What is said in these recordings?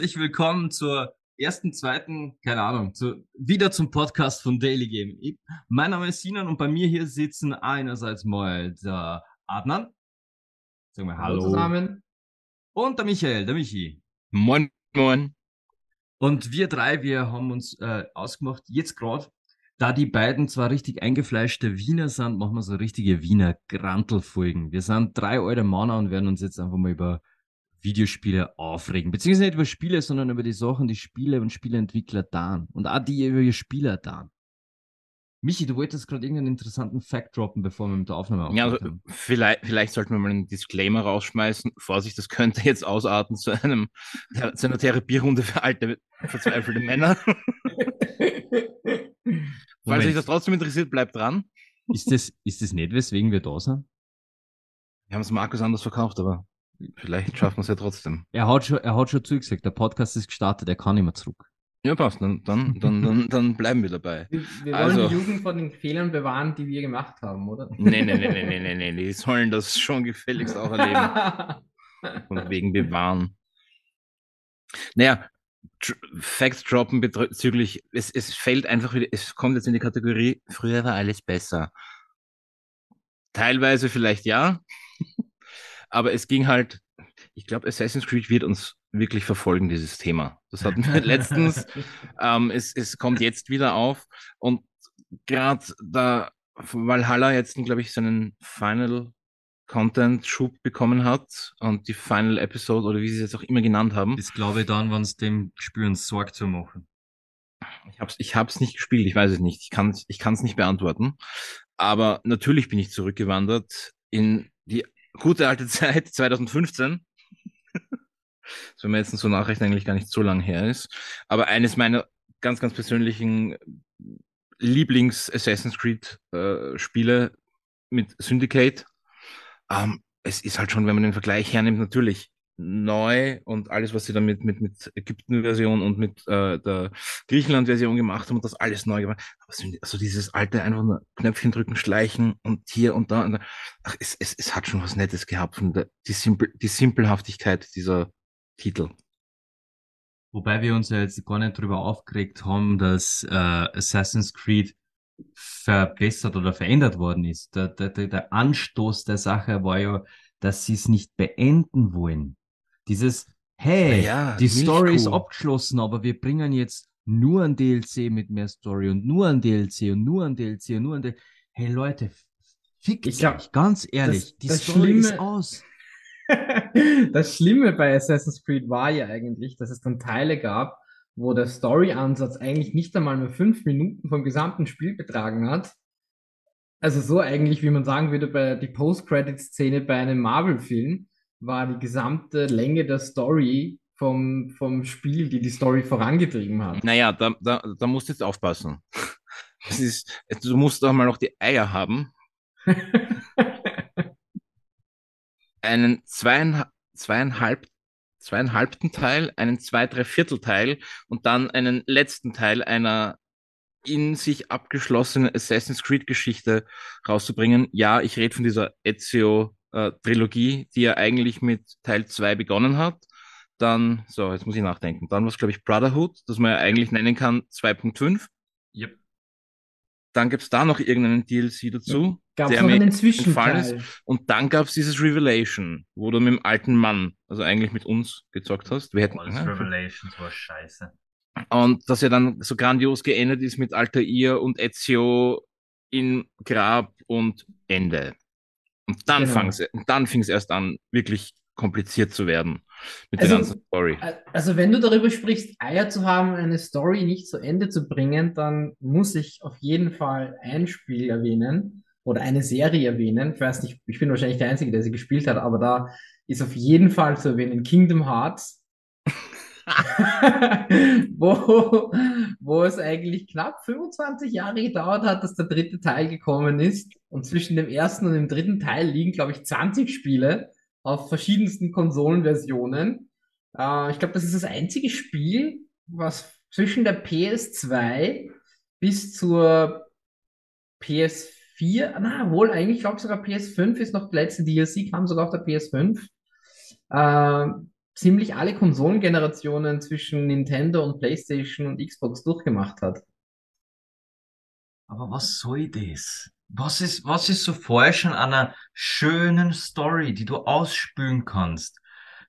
Herzlich willkommen zur ersten, zweiten, keine Ahnung, zu, wieder zum Podcast von Daily Game. Ich, mein Name ist Sinan und bei mir hier sitzen einerseits mal der Adnan. Sagen wir Hallo. Hallo zusammen. Und der Michael, der Michi. Moin, moin. Und wir drei, wir haben uns äh, ausgemacht, jetzt gerade, da die beiden zwar richtig eingefleischte Wiener sind, machen wir so richtige Wiener Grantelfolgen. Wir sind drei alte Männer und werden uns jetzt einfach mal über Videospiele aufregen. Beziehungsweise nicht über Spiele, sondern über die Sachen, die Spiele und Spieleentwickler da und auch die über ihre Spieler da. Michi, du wolltest gerade irgendeinen interessanten Fact droppen, bevor wir mit der Aufnahme aufhören. Ja, also vielleicht, vielleicht sollten wir mal einen Disclaimer rausschmeißen. Vorsicht, das könnte jetzt ausarten zu, einem, zu einer Therapierunde für alte, verzweifelte Männer. Falls euch das trotzdem interessiert, bleibt dran. Ist das, ist das nicht, weswegen wir da sind? Wir haben es Markus anders verkauft, aber Vielleicht schaffen wir es ja trotzdem. Er hat schon, er hat schon zugesagt, der Podcast ist gestartet, er kann nicht mehr zurück. Ja, passt. Dann, dann, dann, dann, dann bleiben wir dabei. Wir, wir wollen also, die Jugend von den Fehlern bewahren, die wir gemacht haben, oder? Nee, nee, nee, nee, nee, nee, nee. Die sollen das schon gefälligst auch erleben. Von wegen bewahren. Naja, Facts droppen bezüglich, es, es fällt einfach wieder, es kommt jetzt in die Kategorie, früher war alles besser. Teilweise vielleicht ja, aber es ging halt, ich glaube, Assassin's Creed wird uns wirklich verfolgen, dieses Thema. Das hatten wir letztens. ähm, es, es kommt jetzt wieder auf. Und gerade da Valhalla jetzt, glaube ich, seinen Final Content Schub bekommen hat und die Final Episode oder wie sie es jetzt auch immer genannt haben. Das glaube ich dann, wenn es dem spüren Sorge zu machen. Ich habe es ich hab's nicht gespielt, ich weiß es nicht. Ich kann es ich kann's nicht beantworten. Aber natürlich bin ich zurückgewandert in die gute alte Zeit, 2015. das wenn man jetzt so nachrechnen, eigentlich gar nicht so lang her ist. Aber eines meiner ganz, ganz persönlichen Lieblings-Assassin's Creed-Spiele äh, mit Syndicate. Ähm, es ist halt schon, wenn man den Vergleich hernimmt, natürlich neu und alles, was sie dann mit, mit, mit Ägypten-Version und mit äh, der Griechenland-Version gemacht haben und das alles neu gemacht. Aber so also dieses alte einfach nur Knöpfchen drücken, schleichen und hier und da. Und da. Ach, es, es, es hat schon was Nettes gehabt von der, die, Simpel, die Simpelhaftigkeit dieser Titel. Wobei wir uns ja jetzt gar nicht drüber aufgeregt haben, dass äh, Assassin's Creed verbessert oder verändert worden ist. Der, der, der Anstoß der Sache war ja, dass sie es nicht beenden wollen. Dieses, hey, ja, die Story ist abgeschlossen, aber wir bringen jetzt nur ein DLC mit mehr Story und nur ein DLC und nur ein DLC und nur ein DLC. Hey Leute, fick ich glaub, ganz ehrlich, das, die das Story Schlimme, ist aus. das Schlimme bei Assassin's Creed war ja eigentlich, dass es dann Teile gab, wo der Story-Ansatz eigentlich nicht einmal nur fünf Minuten vom gesamten Spiel betragen hat. Also so eigentlich, wie man sagen würde, bei die Post-Credit-Szene bei einem Marvel-Film, war die gesamte Länge der Story vom, vom Spiel, die die Story vorangetrieben hat. Naja, da, da, da musst du jetzt aufpassen. Das ist, du musst doch mal noch die Eier haben. einen zweieinhalb, zweieinhalb, zweieinhalbten Teil, einen zwei, drei Viertel Teil und dann einen letzten Teil einer in sich abgeschlossenen Assassin's Creed Geschichte rauszubringen. Ja, ich rede von dieser Ezio äh, Trilogie, die ja eigentlich mit Teil 2 begonnen hat. Dann, so, jetzt muss ich nachdenken. Dann war es, glaube ich, Brotherhood, das man ja eigentlich nennen kann 2.5. Yep. Dann gibt es da noch irgendeinen DLC dazu. Ja. Gab es noch einen Zwischenteil. Und dann gab es dieses Revelation, wo du mit dem alten Mann, also eigentlich mit uns gezockt hast. Wir hätten, oh, das ja, Revelations war scheiße. Und dass er dann so grandios geendet ist mit Altair und Ezio in Grab und Ende. Und dann, genau. dann fing es erst an, wirklich kompliziert zu werden mit also, der ganzen Story. Also wenn du darüber sprichst, Eier zu haben, eine Story nicht zu Ende zu bringen, dann muss ich auf jeden Fall ein Spiel erwähnen oder eine Serie erwähnen. Ich weiß nicht, ich bin wahrscheinlich der Einzige, der sie gespielt hat, aber da ist auf jeden Fall zu erwähnen Kingdom Hearts. wo, wo es eigentlich knapp 25 Jahre gedauert hat, dass der dritte Teil gekommen ist. Und zwischen dem ersten und dem dritten Teil liegen, glaube ich, 20 Spiele auf verschiedensten Konsolenversionen. Äh, ich glaube, das ist das einzige Spiel, was zwischen der PS2 bis zur PS4, na wohl, eigentlich glaube ich sogar PS5 ist noch der letzte DLC, kam sogar auf der PS5. Äh, ziemlich alle Konsolengenerationen zwischen Nintendo und PlayStation und Xbox durchgemacht hat. Aber was soll das? Was ist, was ist so falsch an einer schönen Story, die du ausspülen kannst?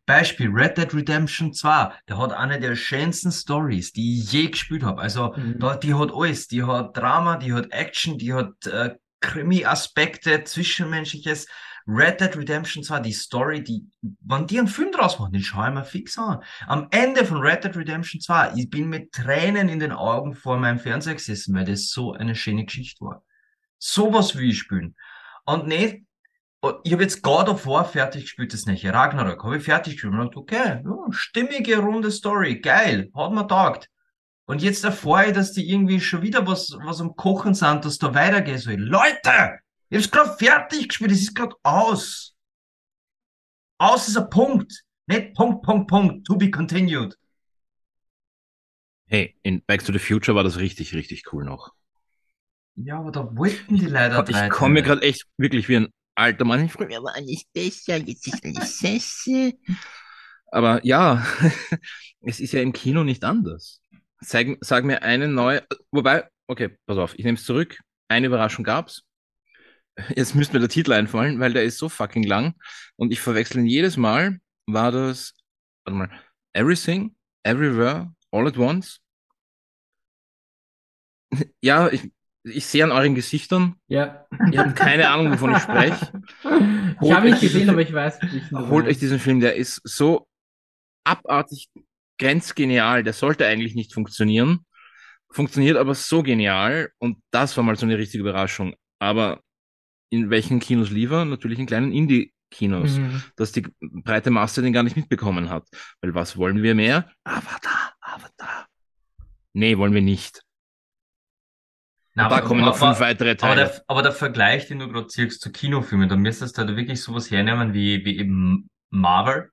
Beispiel Red Dead Redemption 2, der hat eine der schönsten Stories, die ich je gespielt habe. Also, Mhm. da, die hat alles. Die hat Drama, die hat Action, die hat äh, Krimi-Aspekte, Zwischenmenschliches. Red Dead Redemption 2, die Story, die, wenn die einen Film draus machen, den schaue ich mir fix an. Am Ende von Red Dead Redemption 2, ich bin mit Tränen in den Augen vor meinem Fernseher gesessen, weil das so eine schöne Geschichte war. Sowas will ich spielen. Und nicht, oh, ich habe jetzt God of War fertig gespielt, das nicht. Ragnarok habe ich fertig gespielt. Und dachte, okay, ja, stimmige, runde Story, geil, hat mir taugt. Und jetzt erfahre ich, dass die irgendwie schon wieder was, was am Kochen sind, dass da weitergehen soll. Leute! Ich hab's gerade fertig gespielt, es ist gerade aus. Aus ist ein Punkt. Nicht Punkt, Punkt, Punkt, to be continued. Hey, in Back to the Future war das richtig, richtig cool noch. Ja, aber da wollten die leider Ich komme mir gerade echt wirklich wie ein alter Mann. Früher war alles besser, jetzt ist alles scheiße. Aber ja, es ist ja im Kino nicht anders. Sag, sag mir eine neue, wobei, okay, pass auf, ich nehme es zurück. Eine Überraschung gab's. Jetzt müsste mir der Titel einfallen, weil der ist so fucking lang und ich verwechsel ihn jedes Mal. War das, warte mal, Everything, Everywhere, All at Once? Ja, ich, ich sehe an euren Gesichtern, Ja. ihr habt keine Ahnung, wovon ich spreche. Ich habe ihn gesehen, aber ich weiß nicht. Holt euch diesen Film, der ist so abartig grenzgenial, der sollte eigentlich nicht funktionieren, funktioniert aber so genial und das war mal so eine richtige Überraschung. Aber in welchen Kinos liefer? Natürlich in kleinen Indie-Kinos, Mhm. dass die breite Masse den gar nicht mitbekommen hat. Weil was wollen wir mehr? Avatar, Avatar. Nee, wollen wir nicht. Na, da aber- kommen noch aber- fünf weitere Aber Teile. der, aber der Vergleich, den du gerade ziehst zu Kinofilmen, da müsstest du halt wirklich sowas hernehmen wie, wie eben Marvel.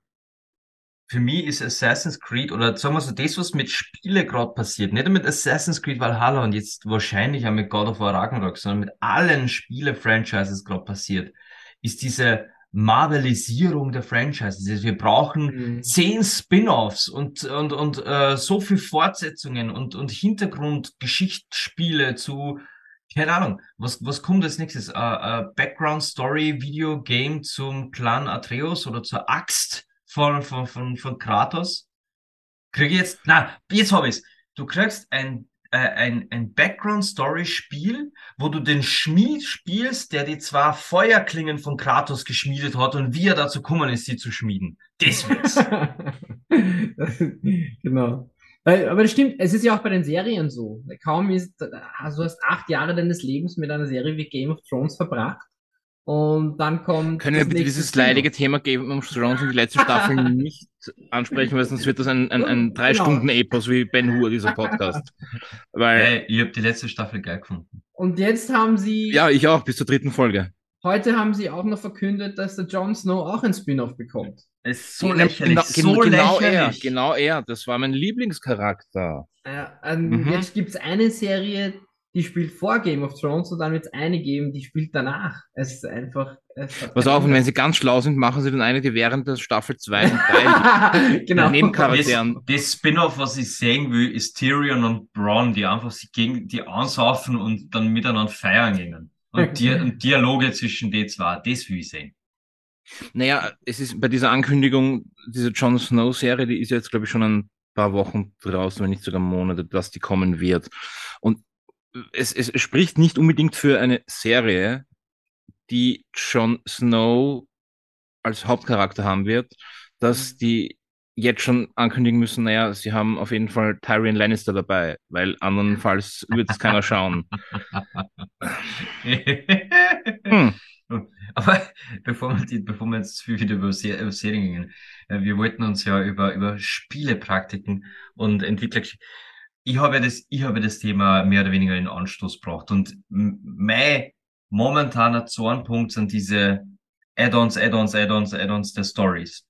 Für mich ist Assassin's Creed oder sagen wir so, das, was mit Spiele gerade passiert, nicht nur mit Assassin's Creed Valhalla und jetzt wahrscheinlich auch mit God of War Ragnarok, sondern mit allen Spiele-Franchises gerade passiert, ist diese Marvelisierung der Franchises. Also wir brauchen Mhm. zehn Spin-offs und, und, und äh, so viel Fortsetzungen und, und Hintergrundgeschichtsspiele zu, keine Ahnung, was, was kommt als nächstes? Äh, äh, Background Story Video Game zum Clan Atreus oder zur Axt von, von, von, von Kratos? Krieg ich jetzt, na, jetzt hab ich's. Du kriegst ein, äh, ein, ein Background Story Spiel, wo du den Schmied spielst, der die zwei Feuerklingen von Kratos geschmiedet hat und wie er dazu gekommen ist, sie zu schmieden. Das wird's. genau. Aber das stimmt, es ist ja auch bei den Serien so. Kaum ist, also du hast acht Jahre deines Lebens mit einer Serie wie Game of Thrones verbracht und dann kommt. Können wir bitte dieses leidige Thema Game of Thrones und die letzte Staffel nicht ansprechen, weil sonst wird das ein, ein, ein drei Genau. Stunden Epos wie Ben Hur, dieser Podcast. Weil, Hey, ich hab die letzte Staffel geil gefunden. Und jetzt haben sie, ja, ich auch, bis zur dritten Folge. heute haben sie auch noch verkündet, dass der Jon Snow auch ein Spin-off bekommt. Es ist so Genau- lächerlich, genau, so genau er, lächerlich. genau er, das war mein Lieblingscharakter. Äh, ähm, Mhm. Jetzt gibt's eine Serie, die spielt vor Game of Thrones und dann wird's eine geben, die spielt danach. Es ist einfach. Es Pass auf, und wenn sie ganz schlau sind, machen sie dann eine, die während der Staffel 2 und 3 genau. Nebencharakteren. Das, das Spin-off, was ich sehen will, ist Tyrion und Bronn, die einfach sich gegen die ansaufen und dann miteinander feiern gehen. Und, Di und Dialoge zwischen die zwei, das will ich sehen. Naja, es ist bei dieser Ankündigung, diese Jon Snow-Serie, die ist jetzt, glaube ich, schon ein paar Wochen draußen, wenn nicht sogar Monate, dass die kommen wird. Und es, es spricht nicht unbedingt für eine Serie, die Jon Snow als Hauptcharakter haben wird, dass die jetzt schon ankündigen müssen, naja, sie haben auf jeden Fall Tyrion Lannister dabei, weil andernfalls wird es keiner schauen. Hm. Aber bevor wir, die, bevor wir jetzt zu viel wieder über, Se über Serien gehen, äh, wir wollten uns ja über, über Spielepraktiken und Entwickler. Ich habe ja das, ich habe das Thema mehr oder weniger in Anstoß gebracht und mein momentaner Zornpunkt sind diese Add-ons, Add-ons, Add-ons, Add-ons der Stories.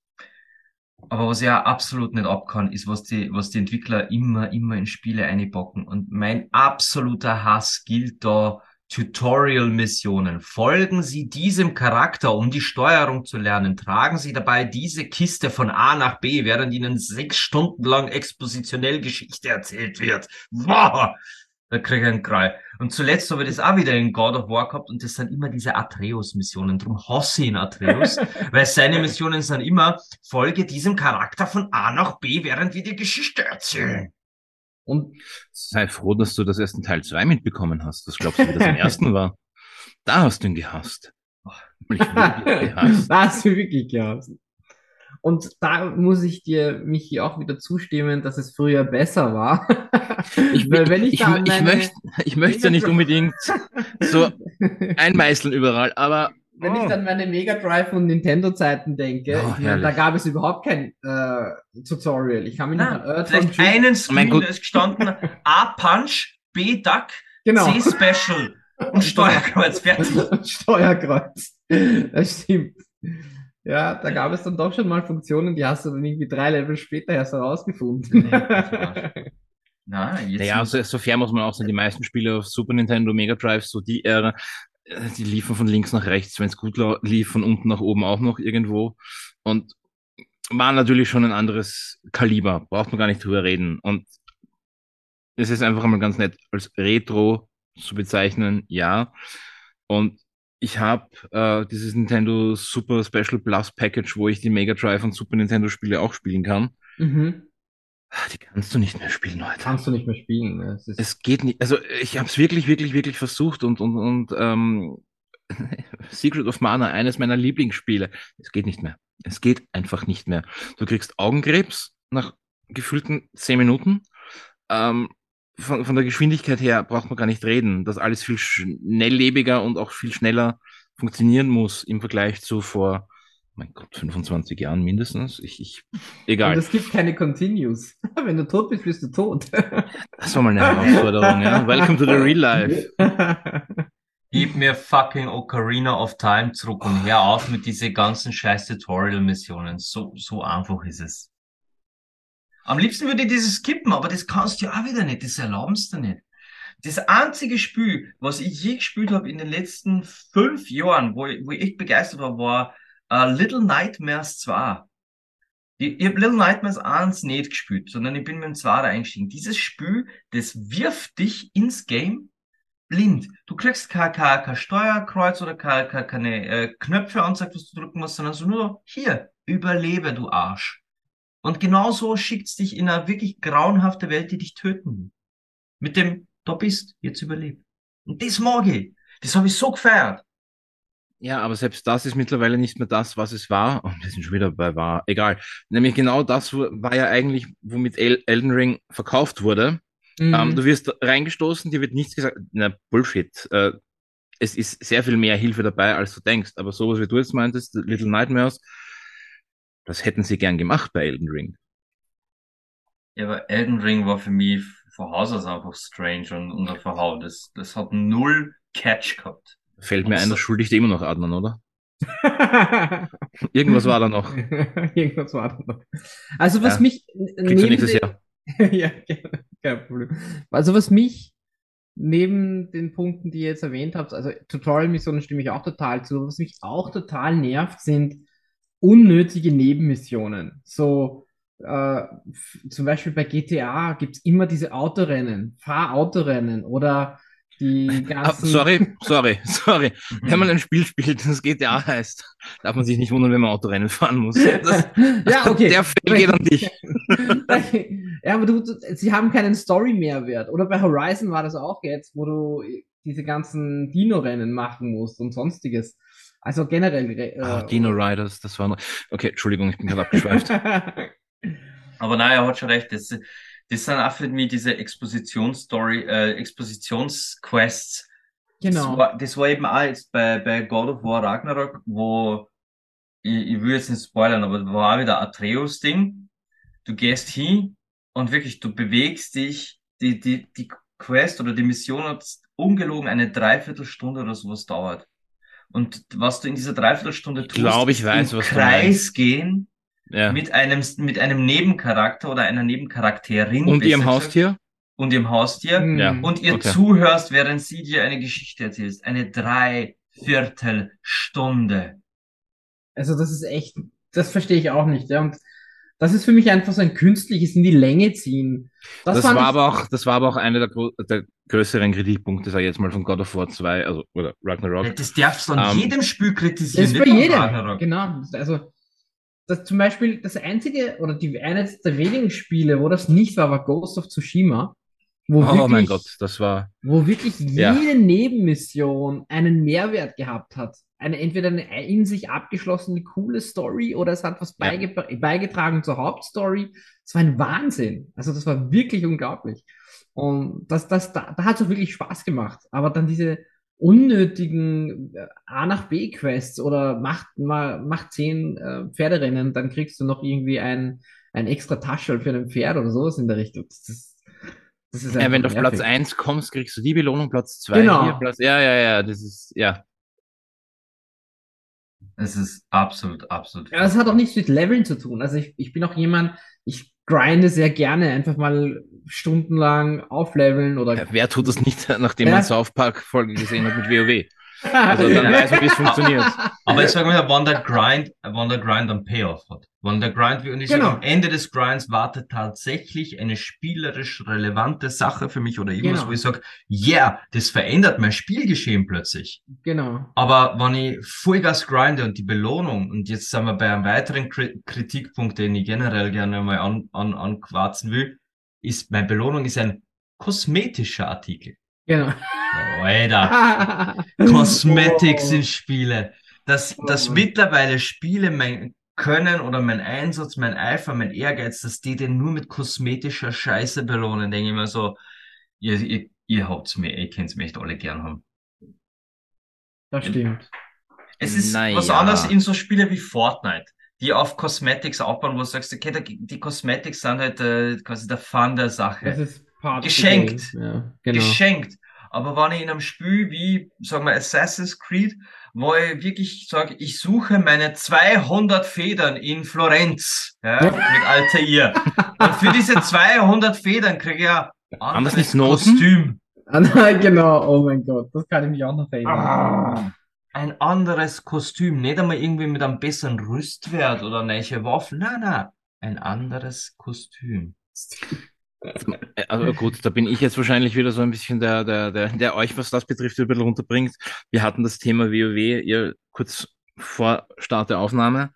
Aber was ich ja absolut nicht ab kann, ist, was die, was die Entwickler immer, immer in Spiele einpacken. Und mein absoluter Hass gilt da Tutorial-Missionen. Folgen Sie diesem Charakter, um die Steuerung zu lernen. Tragen Sie dabei diese Kiste von A nach B, während Ihnen sechs Stunden lang expositionell Geschichte erzählt wird. Wow! Da kriege ich einen Krall. Und zuletzt habe ich das auch wieder in God of War gehabt und das sind immer diese Atreus-Missionen. Drum hasse ich ihn Atreus, weil seine Missionen sind immer, folge diesem Charakter von A nach B, während wir die Geschichte erzählen. Und sei froh, dass du das ersten Teil 2 mitbekommen hast. Das glaubst du, wie das im ersten war? Da hast du ihn gehasst. Da hast du wirklich gehasst. Und da muss ich dir, Michi, auch wieder zustimmen, dass es früher besser war. Ich, Weil wenn ich, ich, ich möchte, ich möchte ja nicht unbedingt so einmeißeln überall, aber wenn oh. ich dann meine Mega Drive und Nintendo Zeiten denke, oh, meine, da gab es überhaupt kein äh, Tutorial. Ich kann mich noch an Earth Vielleicht einen Screen, da ist gestanden A Punch, B Duck, genau. C Special und Steuerkreuz fertig. Steuerkreuz. Das stimmt. Ja, da gab es dann doch schon mal Funktionen, die hast du dann irgendwie drei Level später erst herausgefunden. Nee, Na, jetzt naja, also, sofern muss man auch sagen, die meisten Spiele auf Super Nintendo Mega Drive, so die Ära, äh, die liefen von links nach rechts, wenn es gut lief, von unten nach oben auch noch irgendwo. Und war natürlich schon ein anderes Kaliber, braucht man gar nicht drüber reden. Und es ist einfach einmal ganz nett als Retro zu bezeichnen, ja. Und ich habe äh, dieses Nintendo Super Special Plus Package, wo ich die Mega Drive und Super Nintendo Spiele auch spielen kann. Mhm. Die kannst du nicht mehr spielen heute. Kannst du nicht mehr spielen. Ne? Es, es geht nicht. Also ich habe es wirklich, wirklich, wirklich versucht und und und ähm, Secret of Mana, eines meiner Lieblingsspiele. Es geht nicht mehr. Es geht einfach nicht mehr. Du kriegst Augenkrebs nach gefühlten zehn Minuten. Ähm, von, von der Geschwindigkeit her braucht man gar nicht reden, dass alles viel schnelllebiger und auch viel schneller funktionieren muss im Vergleich zu vor, mein Gott, 25 Jahren mindestens. Ich, ich, egal. Und es gibt keine Continues. Wenn du tot bist, bist du tot. das war mal eine Herausforderung, ja. Welcome to the real life. Gib mir fucking Ocarina of Time zurück und hör auf mit diese ganzen scheiß Tutorial-Missionen. So, so einfach ist es. Am liebsten würde ich dieses skippen, aber das kannst du ja auch wieder nicht, das erlaubst du nicht. Das einzige Spiel, was ich je gespielt habe in den letzten fünf Jahren, wo ich, wo ich echt begeistert war, war uh, Little Nightmares 2. Ich, habe Little Nightmares 1 nicht gespielt, sondern ich bin mit dem 2 eingestiegen. Dieses Spiel, das wirft dich ins Game blind. Du kriegst kein, kein, kein Steuerkreuz oder kein, kein, keine äh, Knöpfe anzeigt, was du drücken musst, sondern so nur hier, überlebe, du Arsch. Und genauso schickt's dich in eine wirklich grauenhafte Welt, die dich töten will. Mit dem, da bist, jetzt überlebt. Und das mag ich. Das habe ich so gefeiert. Ja, aber selbst das ist mittlerweile nicht mehr das, was es war. Und wir sind schon wieder bei war. Egal. Nämlich genau das war ja eigentlich, womit El Elden Ring verkauft wurde. Mhm. Ähm, du wirst reingestoßen, dir wird nichts gesagt. Na, Bullshit. Äh, es ist sehr viel mehr Hilfe dabei, als du denkst. Aber sowas, wie du jetzt meintest, Little Nightmares, das hätten sie gern gemacht bei Elden Ring. Ja, aber Elden Ring war für mich von Haus aus einfach strange und, und verhauen. Das, das hat null Catch gehabt. Fällt mir ein, das schuldigt immer noch Adnan, oder? Irgendwas war da noch. Irgendwas war da noch. Also was ja. mich neben nächstes Jahr. ja, kein Problem. Also was mich neben den Punkten, die ihr jetzt erwähnt habt, also Tutorial-Missionen stimme ich auch total zu, was mich auch total nervt, sind unnötige Nebenmissionen. So äh, zum Beispiel bei GTA gibt es immer diese Autorennen, Fahrautorennen oder die ah, ganzen. sorry, sorry, sorry. Wenn man ein Spiel spielt, das GTA heißt, darf man sich nicht wundern, wenn man Autorennen fahren muss. Das, ja, okay. Der Fail geht an dich. ja, aber du, du, sie haben keinen Story-Mehrwert. Oder bei Horizon war das auch jetzt, wo du diese ganzen Dino-Rennen machen musst und sonstiges. Also generell. Äh, ah, Dino Riders, das war noch. Okay, Entschuldigung, ich bin gerade abgeschweift. Aber nein, er hat schon recht. Das, das sind auch für mich diese Expositionsstory, äh, Expositionsquests. Genau. Das war, das war eben auch jetzt bei, bei God of War Ragnarok, wo ich, ich will jetzt nicht spoilern, aber da war auch wieder Atreus-Ding. Du gehst hin und wirklich, du bewegst dich, die, die, die Quest oder die Mission hat ungelogen eine Dreiviertelstunde oder sowas dauert. Und was du in dieser Dreiviertelstunde tust, ich glaube, ich weiß, im Kreis gehen ja. mit einem mit einem Nebencharakter oder einer Nebencharakterin. Und ihrem Haustier? und ihrem Haustier Mhm. Ja. und ihr Okay. zuhörst, während sie dir eine Geschichte erzählst. Eine Dreiviertelstunde. Also das ist echt, das verstehe ich auch nicht, ja. Und das ist für mich einfach so ein künstliches in die Länge ziehen. Das, fand war ich- aber auch, das war aber auch einer der, der größeren Kritikpunkte, sag ich jetzt mal, von God of War 2, also, oder Ragnarok. Das darfst du an Ähm, jedem Spiel Das kritisieren. ist nicht bei jedem. Ragnarok. Genau. Also, das zum Beispiel, das einzige oder die eines der wenigen Spiele, wo das nicht war, war Ghost of Tsushima. Wo Oh wirklich, mein Gott, das war, wo wirklich Ja. jede Nebenmission einen Mehrwert gehabt hat. Eine, entweder eine in sich abgeschlossene, coole Story oder es hat was Ja. beige beigetragen zur Hauptstory. Es war ein Wahnsinn. Also das war wirklich unglaublich. Und das, das, da, da hat es auch wirklich Spaß gemacht. Aber dann diese unnötigen äh, A nach B Quests oder macht mal, macht zehn äh, Pferderennen, dann kriegst du noch irgendwie ein, ein extra Taschel für ein Pferd oder sowas in der Richtung. Das ist, das ist ja, wenn du auf Platz nervig. 1 kommst, kriegst du die Belohnung, Platz 2 Genau. hier, Platz, ja, ja, ja, das ist, ja. Es ist absolut, absolut. Ja, das hat auch nichts mit Leveln zu tun. Also ich, ich bin auch jemand, ich grinde sehr gerne einfach mal stundenlang aufleveln oder Ja, Wer tut das nicht, nachdem Ja. man South Park Folge gesehen hat mit WoW? Also dann weiß man, wie es funktioniert. Aber ich sage mal, wann der Grind, wann der Grind einen Payoff hat. Wann der Grind, und ich Genau. sage, am Ende des Grinds wartet tatsächlich eine spielerisch relevante Sache für mich oder irgendwas, Genau. wo ich sage, yeah, das verändert mein Spielgeschehen plötzlich. Genau. Aber wenn ich Vollgas grinde und die Belohnung, und jetzt sind wir bei einem weiteren Kri Kritikpunkt, den ich generell gerne mal an, an, anquarzen will, ist, meine Belohnung ist ein kosmetischer Artikel. Genau. Alter. Cosmetics Oh. in Spiele. Dass, Oh dass Mann. mittlerweile Spiele mein Können oder mein Einsatz, mein Eifer, mein Ehrgeiz, dass die den nur mit kosmetischer Scheiße belohnen, denke ich mir so, ihr, ihr, ihr habt's mir, ihr könnt's mir echt alle gern haben. Das stimmt. Es ist Naja. was anderes in so Spiele wie Fortnite, die auf Cosmetics aufbauen, wo du sagst, okay, da- die Cosmetics sind halt äh, quasi der Fun der Sache. Das ist part of the Geschenkt. game. Ja, genau. geschenkt. Aber wenn ich in einem Spiel wie, sagen wir, Assassin's Creed, wo ich wirklich sage, ich suche meine 200 Federn in Florenz, ja, Ja. mit Altair. Und für diese 200 Federn kriege ich ja anderes nicht? Kostüm. Ah, nein, genau. Oh mein Gott. Das kann ich mich auch noch erinnern. Ah, ein anderes Kostüm. Nicht einmal irgendwie mit einem besseren Rüstwert oder neue Waffen. Nein, nein. Ein anderes Kostüm. Äh, Also gut, da bin ich jetzt wahrscheinlich wieder so ein bisschen der, der, der, der euch, was das betrifft, ein bisschen runterbringt. Wir hatten das Thema WoW ihr kurz vor Start der Aufnahme.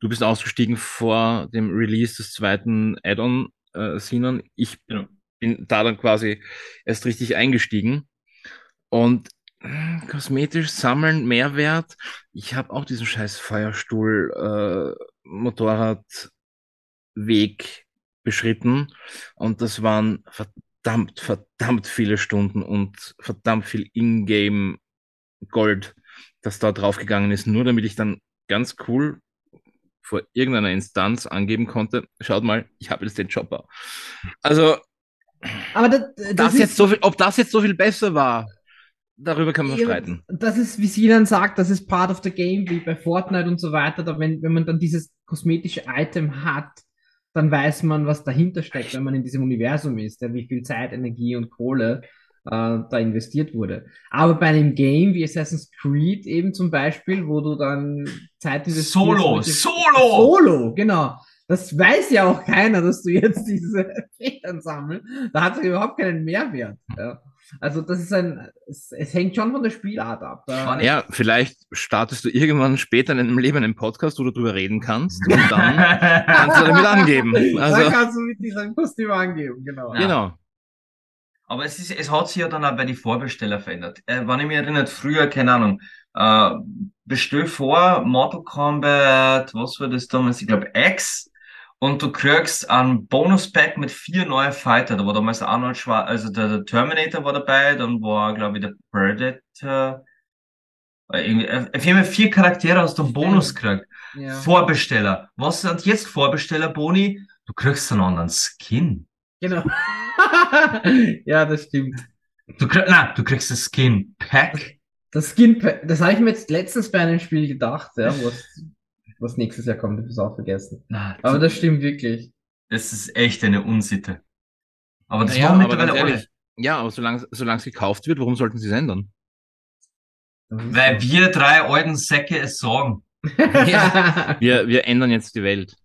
Du bist ausgestiegen vor dem Release des zweiten Add-on äh, Sinon. Ich Ja. bin da dann quasi erst richtig eingestiegen. Und äh, kosmetisch sammeln, Mehrwert. Ich habe auch diesen scheiß Feuerstuhl äh, Motorradweg beschritten. Und das waren verdammt, verdammt viele Stunden und verdammt viel Ingame Gold, das da draufgegangen ist, nur damit ich dann ganz cool vor irgendeiner Instanz angeben konnte, schaut mal, ich habe jetzt den Chopper. Also, Aber das, das, das jetzt so viel, ob das jetzt so viel besser war, darüber kann man Ja, streiten. Das ist, wie Sinan sagt, das ist part of the game, wie bei Fortnite und so weiter. Da wenn, wenn man dann dieses kosmetische Item hat, dann weiß man, was dahinter steckt, wenn man in diesem Universum ist, ja, wie viel Zeit, Energie und Kohle äh, da investiert wurde. Aber bei einem Game wie Assassin's Creed eben zum Beispiel, wo du dann Zeit investierst. Solo, Solo! Solo, genau. Das weiß ja auch keiner, dass du jetzt diese Federn sammelst. Da hat es überhaupt keinen Mehrwert. Ja. Also das ist ein, es, es hängt schon von der Spielart ab. Da. Ja, vielleicht startest du irgendwann später in deinem Leben einen Podcast, wo du drüber reden kannst und dann kannst du damit angeben. Also, kannst du mit diesem Kostüm angeben, genau. Ja. genau. Aber es ist, es hat sich ja dann auch bei den Vorbesteller verändert. Äh, wenn ich mich erinnere, früher, keine Ahnung, äh, bestell vor, Mortal Kombat, was war das damals? Ich glaube, X. Und du kriegst ein Bonus-Pack mit vier neuen Fighter. Da war damals Arnold Schwar also der, der Terminator war dabei, dann war, glaube ich, der Predator. Äh, irgendwie- Auf jeden Fall vier Charaktere aus dem Bonus gekriegt. Ja. Vorbesteller. Was sind jetzt Vorbesteller, Boni? Du kriegst einen anderen Skin. Genau. ja, das stimmt. Du kriegst, nein, du kriegst das Skin Pack. Das Skin, das habe ich mir jetzt letztens bei einem Spiel gedacht, ja, was, was nächstes Jahr kommt, ich habe es auch vergessen. Na, Aber das stimmt wirklich. das ist echt eine Unsitte. Aber das Naja, ganz mittlerweile alle. ehrlich, ja, aber solange solange es gekauft wird, warum sollten sie es ändern? Weil wir drei alten Säcke es sagen. Ja. Wir, wir ändern jetzt die Welt.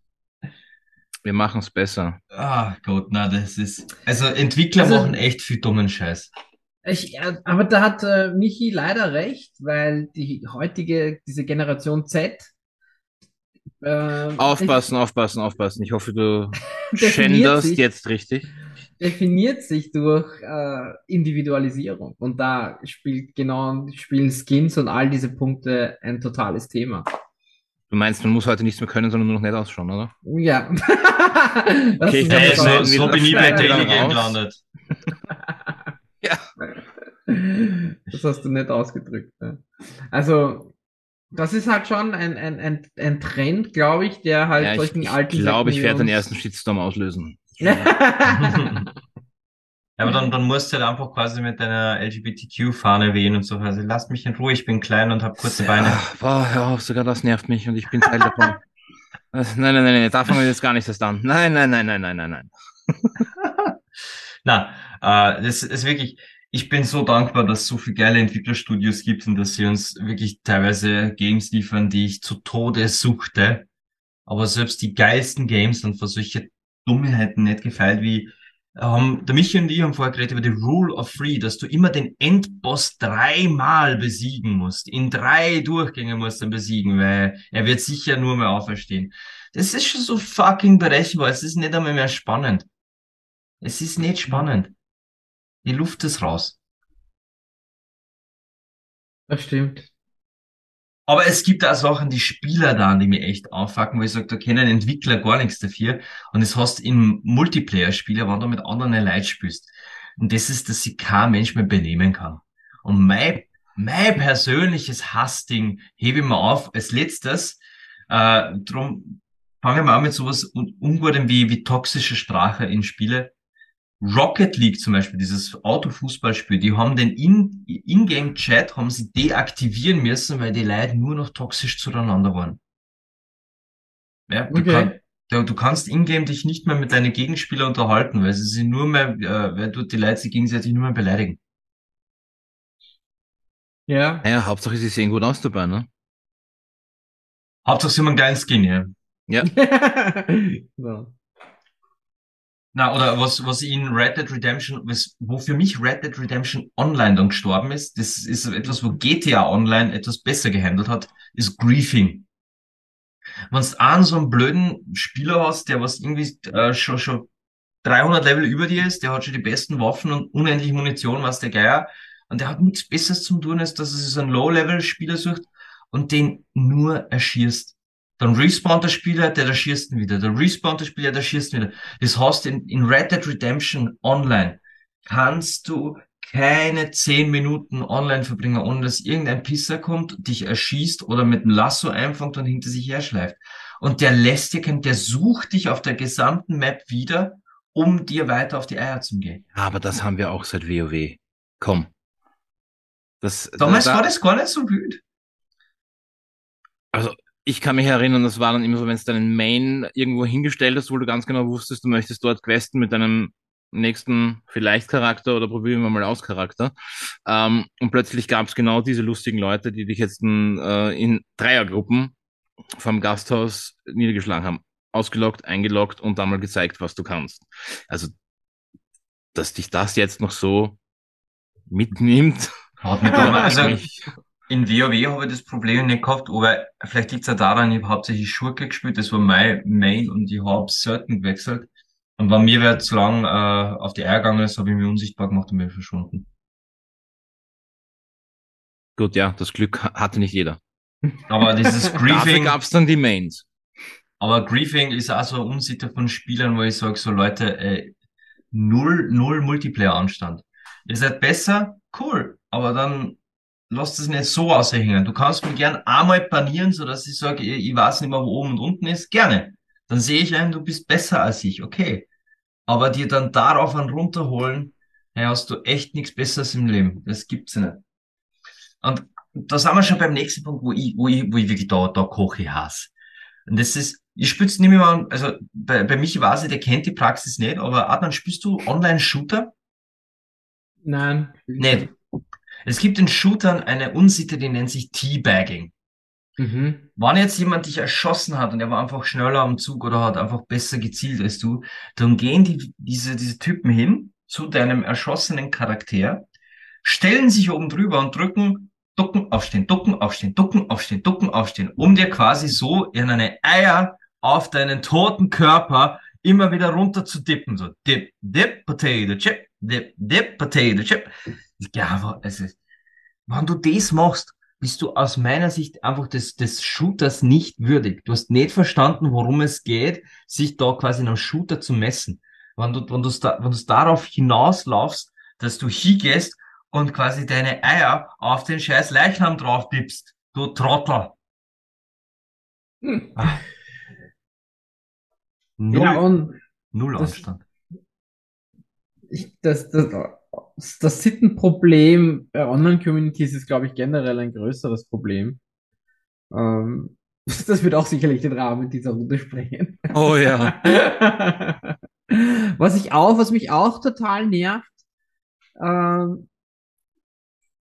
Wir machen es besser. Ah Gott, na, das ist. Also Entwickler Also- machen echt viel dummen Scheiß. Ich, äh, aber da hat äh, Michi leider recht, weil die heutige, diese Generation Z äh, Aufpassen, aufpassen, aufpassen. Ich hoffe, du schänderst sich. jetzt richtig. definiert sich durch äh, Individualisierung. Und da spielt genau, spielen Skins und all diese Punkte ein totales Thema. Du meinst, man muss heute nichts mehr können, sondern nur noch nett ausschauen, oder? Ja. Okay, Ja, Hey, das so, so bin ich bei Daily Game gelandet. Das hast du nicht ausgedrückt. Ne? Also, das ist halt schon ein, ein, ein, ein Trend, glaube ich, der halt Ja, ich solchen ich alten glaube, ich werde den ersten Shitstorm auslösen. Ja, aber dann, dann musst du halt einfach quasi mit deiner LGBTQ-Fahne wehen und so. Also lasst mich in Ruhe, ich bin klein und habe kurze Beine. Ach, boah, hör auf, sogar das nervt mich und ich bin Teil davon. Nein, nein, nein, nein, da fangen wir jetzt gar nicht erst an. Nein, nein, nein, nein, nein, nein, nein. Na, äh, das ist wirklich, ich bin so dankbar, dass es so viele geile Entwicklerstudios gibt und dass sie uns wirklich teilweise Games liefern, die ich zu Tode suchte. Aber selbst die geilsten Games dann für solche Dummheiten nicht gefeilt, wie ähm, der Michi und ich haben vorher geredet über die Rule of Three, dass du immer den Endboss dreimal besiegen musst. In drei Durchgängen musst du ihn besiegen, weil er wird sicher nur mehr auferstehen. Das ist schon so fucking berechenbar. Es ist nicht einmal mehr spannend. Es ist nicht spannend. Die Luft ist raus. Das stimmt. Aber es gibt auch Sachen, die Spieler da, die mir echt auffucken, wo ich sage, da kennen Entwickler gar nichts dafür. Und es hast im Multiplayer-Spieler, wenn du mit anderen Leuten spielst. Und das ist, dass sich kein Mensch mehr benehmen kann. Und mein, mein persönliches Hassding hebe ich mir auf als letztes. Äh, drum fangen wir an mit sowas Un- Ungutem wie, wie toxische Sprache in Spiele. Rocket League zum Beispiel, dieses Autofußballspiel, die haben den In- In-Game-Chat haben sie deaktivieren müssen, weil die Leute nur noch toxisch zueinander waren. Ja, du, Okay. kann, du, du kannst in-game dich nicht mehr mit deinen Gegenspielern unterhalten, weil sie sich nur mehr, äh, weil du die Leute sich gegenseitig nur mehr beleidigen. Ja. Naja, Hauptsache, sie sehen gut aus dabei, ne? Hauptsache sie haben einen geilen Skin, ja. so. Na, oder was, was in Red Dead Redemption, was, wo für mich Red Dead Redemption Online dann gestorben ist, das ist etwas, wo GTA Online etwas besser gehandelt hat, ist Griefing. Wenn du einen so einen blöden Spieler hast, der was irgendwie äh, schon, schon 300 Level über dir ist, der hat schon die besten Waffen und unendlich Munition, was der Geier, und der hat nichts Besseres zum tun, als dass er sich so einen Low-Level-Spieler sucht und den nur erschießt. Dann respawnt der Spieler, der erschießt ihn wieder. Dann respawnt der Spieler, der erschießt ihn wieder. Das heißt, in, in Red Dead Redemption Online kannst du keine zehn Minuten online verbringen, ohne dass irgendein Pisser kommt, dich erschießt oder mit einem Lasso einfängt und hinter sich herschleift. Und der lässt dir kein, der sucht dich auf der gesamten Map wieder, um dir weiter auf die Eier zu gehen. Aber das haben wir auch seit WoW. Komm. Das, Damals da- war das gar nicht so wild. Also, ich kann mich erinnern, das war dann immer so, wenn du deinen Main irgendwo hingestellt hast, wo du ganz genau wusstest, du möchtest dort questen mit deinem nächsten vielleicht Charakter oder probieren wir mal aus Charakter. Ähm, und plötzlich gab es genau diese lustigen Leute, die dich jetzt äh, in Dreiergruppen vom Gasthaus niedergeschlagen haben. Ausgeloggt, eingeloggt und dann mal gezeigt, was du kannst. Also, dass dich das jetzt noch so mitnimmt. Hat mich also mich, in WoW habe ich das Problem nicht gehabt, aber vielleicht liegt es auch daran, ich habe hauptsächlich Schurke gespielt, das war mein Main und ich habe selten gewechselt. Und wenn mir wer zu lang äh, auf die Eier gegangen ist, habe ich mich unsichtbar gemacht und bin verschwunden. gut, ja, das Glück ha- hatte nicht jeder. Aber dieses Dafür Griefing, gab es dann die Mains. aber Griefing ist auch so eine Unsitte von Spielern, wo ich sage, so Leute, äh, null, null Multiplayer-Anstand. Ihr seid besser, cool, aber dann lasst es nicht so aushängen. Du kannst mich gern einmal banieren, so dass ich sage, ich, ich weiß nicht mehr, wo oben und unten ist, gerne. Dann sehe ich ein, du bist besser als ich, okay. Aber dir dann darauf einen runterholen, hey, hast du echt nichts Besseres im Leben. Das gibt's nicht. Und da sind wir schon beim nächsten Punkt, wo ich, wo ich, wo ich wirklich da, da koche ich Hass. Und das ist, ich spür's nicht mehr also bei, bei Michi weiß ich, der kennt die Praxis nicht, aber Adnan, spielst du Online-Shooter? Nein. Nicht. Es gibt in Shootern eine Unsitte, die nennt sich Teabagging. Mhm. Wenn jetzt jemand dich erschossen hat und er war einfach schneller am Zug oder hat einfach besser gezielt als du, dann gehen die, diese, diese Typen hin zu deinem erschossenen Charakter, stellen sich oben drüber und drücken ducken, aufstehen, ducken, aufstehen, ducken, aufstehen, ducken, aufstehen, um dir quasi so in eine Eier auf deinen toten Körper immer wieder runter zu dippen. So dip, dip, potato chip, dip, dip, potato chip. Ja, ist, wenn du das machst, bist du aus meiner Sicht einfach des, des Shooters nicht würdig. Du hast nicht verstanden, worum es geht, sich da quasi in einem Shooter zu messen. Wenn du, wenn du, wenn du darauf hinauslaufst, dass du hingehst und quasi deine Eier auf den scheiß Leichnam drauf tippst. Du Trottel. Hm. Ah. Null, Ja, und null das- Anstand. ich, das, das, das Sittenproblem bei Online-Communities ist, glaube ich, generell ein größeres Problem. Ähm, das wird auch sicherlich den Rahmen dieser Runde sprengen. Oh ja. Was ich auch, was mich auch total nervt, ähm,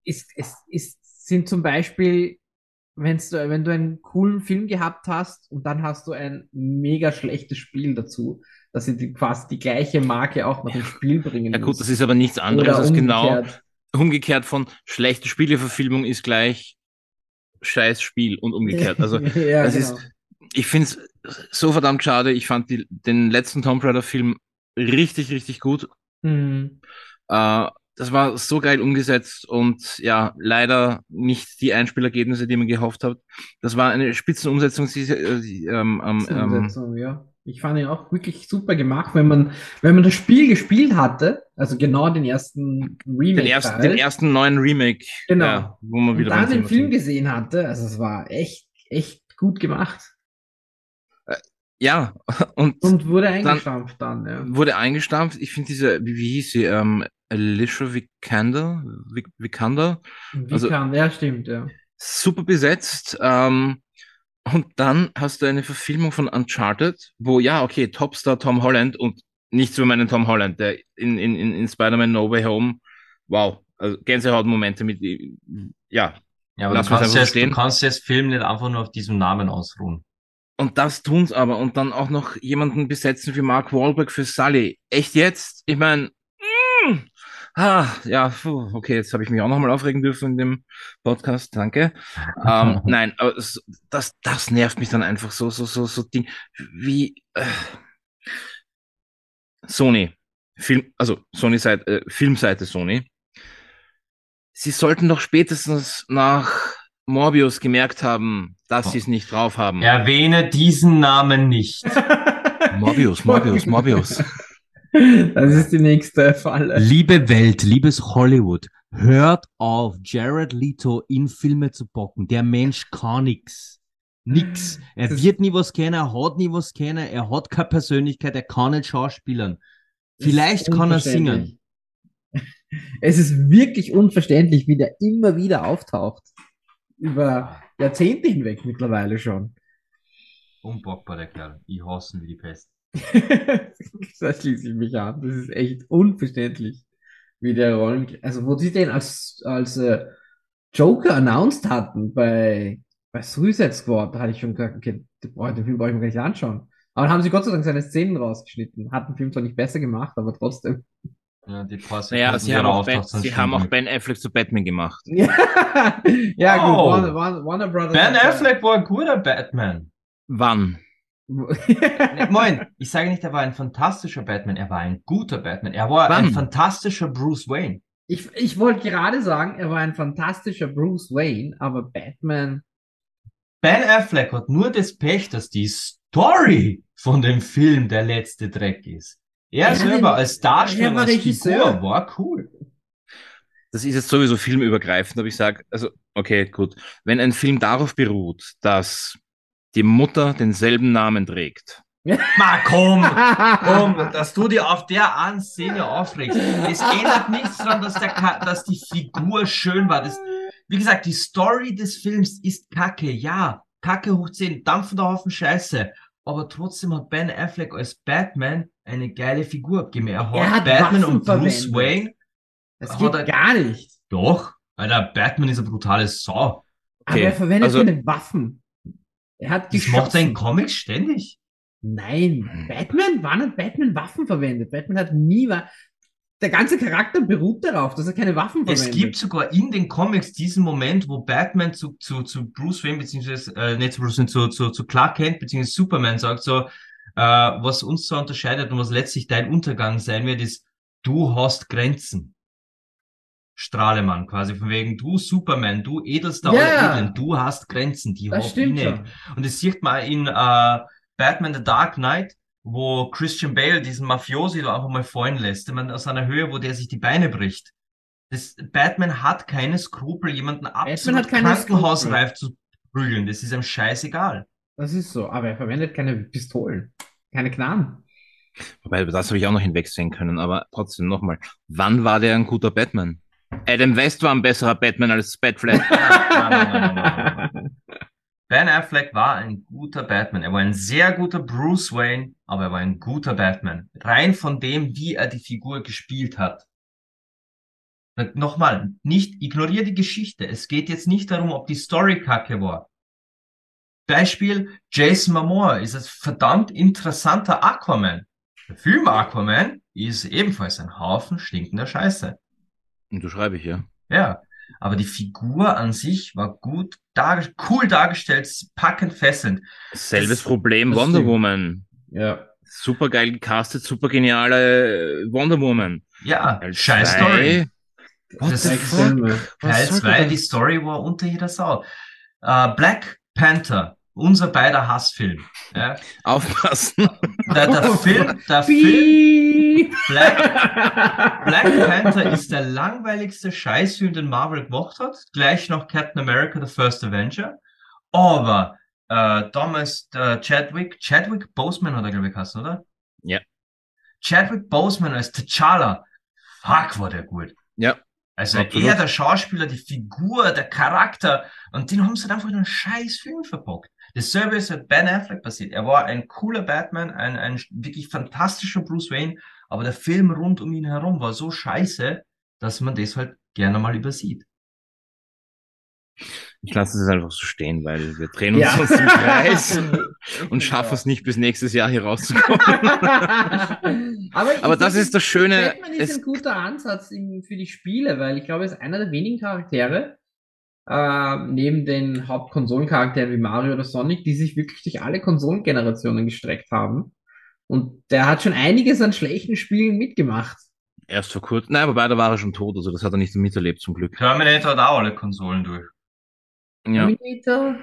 ist, ist, ist, sind zum Beispiel, wenn's du, wenn du einen coolen Film gehabt hast und dann hast du ein mega schlechtes Spiel dazu, dass sie die, quasi die gleiche Marke auch noch ins Spiel bringen Ja gut, muss. das ist aber nichts anderes als genau umgekehrt. von schlechte Spieleverfilmung ist gleich scheiß Spiel und umgekehrt. Also ja, das genau. ist, ich finde es so verdammt schade. Ich fand die, den letzten Tomb Raider Film richtig, richtig gut. Mhm. Äh, das war so geil umgesetzt und ja, leider nicht die Einspielergebnisse, die man gehofft hat. Das war eine Spitzenumsetzung. Sie, äh, ähm, ähm, ähm, Umsetzung, ja. Ich fand ihn auch wirklich super gemacht, wenn man, wenn man das Spiel gespielt hatte, also genau den ersten Remake. den, ersten, den ersten neuen Remake, Genau. ja, wo man und wieder dann beim den Film gesehen hatte, also es war echt, echt gut gemacht. Ja, und Und wurde eingestampft dann, ja. wurde eingestampft. Ich finde diese, wie, wie hieß sie, ähm, Alicia Vikander, Vik- Vikander, Wie also- ja, stimmt, ja. super besetzt. Ähm, und dann hast du eine Verfilmung von Uncharted, wo ja, okay, Topstar Tom Holland und nichts über meinen Tom Holland, der in, in, in, Spider-Man No Way Home, wow, also Gänsehautmomente mit, ja. Ja, aber du kannst, jetzt, du kannst jetzt Film nicht einfach nur auf diesem Namen ausruhen. Und das tun's aber. Und dann auch noch jemanden besetzen für Mark Wahlberg, für Sully. Echt jetzt? Ich meine, ah, ja, puh, okay, jetzt habe ich mich auch nochmal aufregen dürfen in dem Podcast, danke. ähm, nein, aber das, das nervt mich dann einfach so, so, so, so Ding, wie äh, Sony, Film, also Sony Seite, äh, Filmseite Sony. Sie sollten doch spätestens nach Morbius gemerkt haben, dass sie es nicht drauf haben. Erwähne diesen Namen nicht. Morbius, Morbius, Morbius. Das ist die nächste Falle. Liebe Welt, liebes Hollywood, hört auf, Jared Leto in Filme zu bocken. Der Mensch kann nix. Nix. Er Das- wird nie was kennen, er hat nie was kennen, er hat keine Persönlichkeit, er kann nicht schauspielern. Vielleicht kann er singen. Es ist wirklich unverständlich, wie der immer wieder auftaucht. Über Jahrzehnte hinweg mittlerweile schon. Unbockbar, der Kerl. Ich hasse ihn wie die Pest. da schließe ich mich an. Das ist echt unverständlich, wie der Rollen. Also, wo sie den als, als äh, Joker announced hatten bei, bei Suicide Squad, da hatte ich schon gesagt, okay, den Film brauche ich mir gar nicht anschauen. Aber dann haben sie Gott sei Dank seine Szenen rausgeschnitten. Hat den Film zwar nicht besser gemacht, aber trotzdem. Ja, die paar Naja, Sekunden, sie die haben auch, ben, sie haben auch gut. Ben Affleck zu Batman gemacht. Ja, ja gut, Wow. Warner, Warner, Warner Brothers. Ben Affleck war ein guter Batman. Wann? Nee, Moin, ich sage nicht, er war ein fantastischer Batman, er war ein guter Batman. Er war Wann? ein fantastischer Bruce Wayne. Ich, ich wollte gerade sagen, er war ein fantastischer Bruce Wayne, aber Batman. Ben Affleck hat nur das Pech, dass die Story von dem Film der letzte Dreck ist. Er Ja, selber als Darsteller, er war als Regisseur. Figur war cool. Das ist jetzt sowieso filmübergreifend, aber ich sage, also, okay, gut. Wenn ein Film darauf beruht, dass die Mutter denselben Namen trägt, Ma komm, komm, dass du dir auf der einen Szene aufregst. Es ändert nichts daran, dass, der, dass die Figur schön war. Das, wie gesagt, die Story des Films ist kacke, ja. Kacke hoch 10, dampfender Haufen Scheiße. Aber trotzdem hat Ben Affleck als Batman eine geile Figur abgegeben. Er hat, Er hat Batman Waffen und Bruce verwendet. Wayne. Das geht er- gar nicht. Doch, Alter, Batman ist eine brutale Sau. Aber Okay, er verwendet also- keine Waffen. Er hat Das macht er in geschossen. Comics ständig. Nein, Batman, wann hat Batman Waffen verwendet? Batman hat nie wa Der ganze Charakter beruht darauf, dass er keine Waffen verwendet. Es gibt sogar in den Comics diesen Moment, wo Batman zu, zu, zu Bruce Wayne, beziehungsweise, äh, nicht zu Bruce Wayne, zu, zu, zu Clark Kent, beziehungsweise Superman sagt so, äh, was uns so unterscheidet und was letztlich dein Untergang sein wird, ist, du hast Grenzen. Strahlemann, quasi von wegen, du Superman, du edelster Ja. aller Edlen, du hast Grenzen, die das hab ich nicht. schon. Und das sieht man in äh, Batman The Dark Knight, wo Christian Bale diesen Mafiosi da einfach mal fallen lässt. Ich meine, aus einer Höhe, wo der sich die Beine bricht. Das, Batman hat keine Skrupel, jemanden absolut hat keine krankenhausreif zu prügeln. Das ist ihm scheißegal. Das ist so. Aber er verwendet keine Pistolen. Keine Knarren. Wobei, das habe ich auch noch hinwegsehen können, aber trotzdem nochmal. Wann war der ein guter Batman? Adam West war ein besserer Batman als Batfleck. Ben Affleck war ein guter Batman. Er war ein sehr guter Bruce Wayne, aber er war ein guter Batman. Rein von dem, wie er die Figur gespielt hat. Nochmal, nicht ignoriere die Geschichte. Es geht jetzt nicht darum, ob die Story kacke war. Beispiel Jason Momoa ist ein verdammt interessanter Aquaman. Der Film Aquaman ist ebenfalls ein Haufen stinkender Scheiße. Und du schreibe ich ja. Ja, aber die Figur an sich war gut dargestellt, cool dargestellt, packend fesselnd. Selbes Das- Problem das Wonder stimmt. Woman. ja. Super geil gecastet, super geniale Wonder Woman. Ja, Teil scheiß zwei, Story. What Das ist Teil soll 2, das? die Story war unter jeder Sau. Äh, Black Panther, unser beider Hassfilm. Ja, Aufpassen. der, der Film, der Film. Black, Black Panther ist der langweiligste Scheißfilm, den Marvel gemacht hat. Gleich noch Captain America, The First Avenger. Aber äh, damals äh, Chadwick, Chadwick Boseman hat er, glaube ich, geheißen, oder? Ja. Chadwick Boseman als T'Challa. Fuck, war der gut. Ja. Also Absolut. er, der Schauspieler, die Figur, der Charakter. Und den haben sie dann einfach in einen scheiß Film verpackt. Dasselbe ist mit Ben Affleck passiert. Er war ein cooler Batman, ein, ein wirklich fantastischer Bruce Wayne, aber der Film rund um ihn herum war so scheiße, dass man das halt gerne mal übersieht. Ich lasse es einfach so stehen, weil wir drehen uns Ja. sonst im Kreis und schaffen es nicht bis nächstes Jahr hier rauszukommen. Aber, Aber das ist das Schöne. Batman ist ein guter Ansatz für die Spiele, weil ich glaube, er ist einer der wenigen Charaktere, äh, neben den Hauptkonsolencharakteren wie Mario oder Sonic, die sich wirklich durch alle Konsolengenerationen gestreckt haben. Und der hat schon einiges an schlechten Spielen mitgemacht. erst vor kurzem. Nein, wobei da war er schon tot, also das hat er nicht miterlebt zum Glück. Terminator hat auch alle Konsolen durch. Ja, Terminator?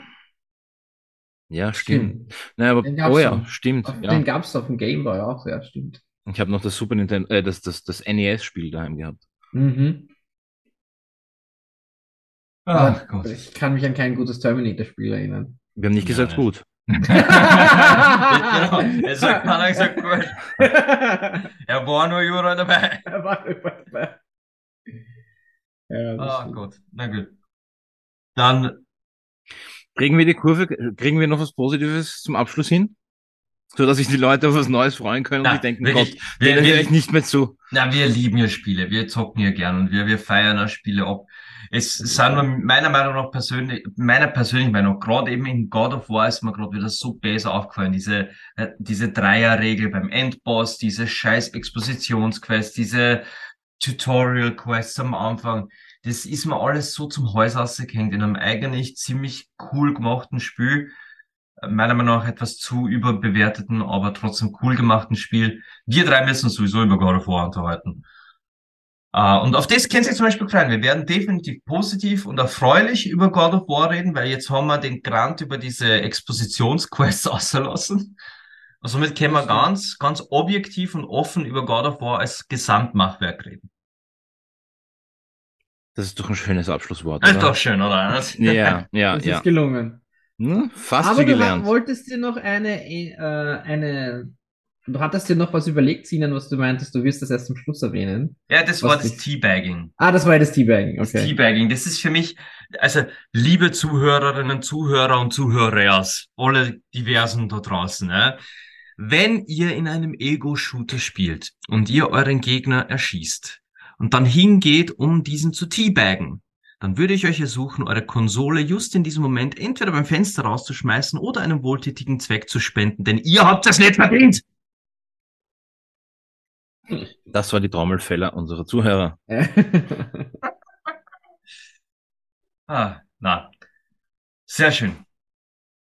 ja stimmt. Nein, aber, Den gab's oh ja, noch. stimmt. Auf, Ja. Den gab's auf dem Game Boy auch, ja, stimmt. Ich habe noch das Super Nintendo, äh, das, das, das NES-Spiel daheim gehabt. Mhm. Ach Gott. Ich kann mich an kein gutes Terminator-Spiel erinnern. Wir haben nicht Ja, gesagt nicht. gut. genau. Er sagt, hat er gesagt, gut. Er war nur Jura dabei. Warte, warte, warte. Ja, das Ah stimmt. Gott. Na gut. Dann Kriegen wir die Kurve, kriegen wir noch was Positives zum Abschluss hin? So dass sich die Leute auf was Neues freuen können und Na, die denken, wirklich, Gott, wir, denen höre ich nicht mehr zu. na, wir lieben ja Spiele, wir zocken ja gern und wir, wir feiern auch Spiele ab. Es sind meiner Meinung nach persönlich, meiner persönlichen Meinung, gerade eben in God of War ist mir gerade wieder so besser aufgefallen, diese, äh, diese Dreierregel beim Endboss, diese scheiß Expositionsquest, diese Tutorial-Quests am Anfang, das ist mir alles so zum Hals rausgehängt in einem eigentlich ziemlich cool gemachten Spiel. Meiner Meinung nach etwas zu überbewerteten, aber trotzdem cool gemachten Spiel. Wir drei müssen uns sowieso über God of War unterhalten. Uh, und auf das können Sie zum Beispiel freuen. Wir werden definitiv positiv und erfreulich über God of War reden, weil jetzt haben wir den Grant über diese Expositionsquests ausgelassen. Und somit können wir ganz, ganz objektiv und offen über God of War als Gesamtmachwerk reden. Das ist doch ein schönes Abschlusswort. Das ist oder? doch schön, oder? Das- Ja, ja, Das ja. ist gelungen. Hm, fast Aber wie du gelernt. ha- wolltest dir noch eine, äh, eine du hattest dir noch was überlegt, Sinan, was du meintest, du wirst das erst zum Schluss erwähnen. Ja, das Was war das Teabagging. Ah, das war ja das Teabagging, Das okay. Teabagging, das ist für mich, also liebe Zuhörerinnen, Zuhörer und Zuhörers, alle diversen da draußen, ja, wenn ihr in einem Ego-Shooter spielt und ihr euren Gegner erschießt und dann hingeht, um diesen zu teabaggen, dann würde ich euch ersuchen, eure Konsole just in diesem Moment entweder beim Fenster rauszuschmeißen oder einem wohltätigen Zweck zu spenden, denn ihr habt das nicht verdient. Das war die Trommelfäller unserer Zuhörer. Ah, na. Sehr schön.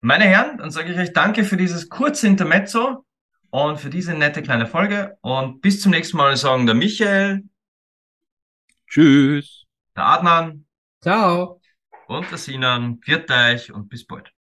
Meine Herren, dann sage ich euch danke für dieses kurze Intermezzo und für diese nette kleine Folge und bis zum nächsten Mal sagen der Michael, Tschüss. der Adnan Ciao. und der Sinan. Viert euch und bis bald.